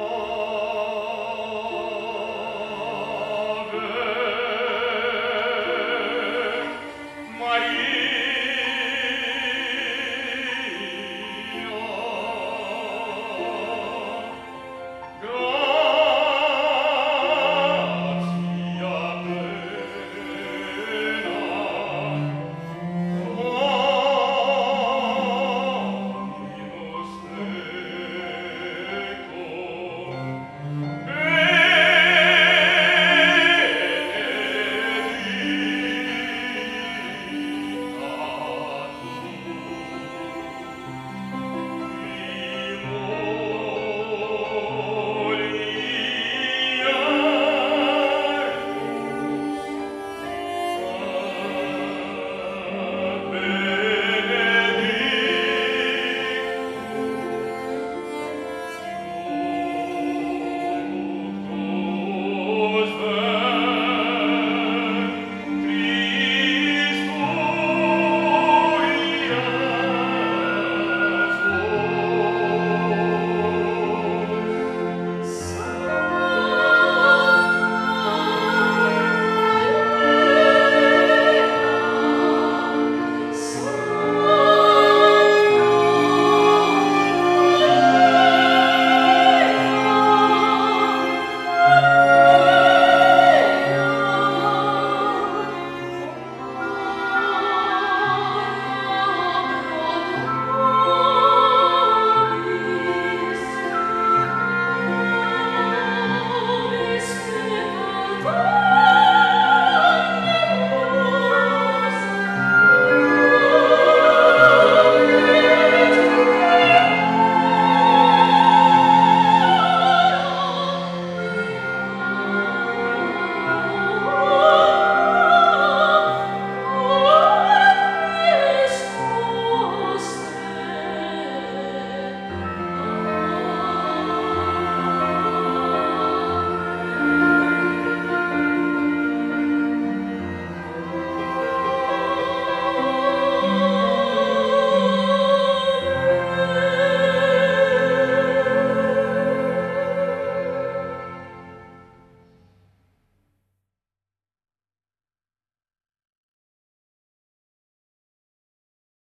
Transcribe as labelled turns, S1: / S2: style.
S1: Oh.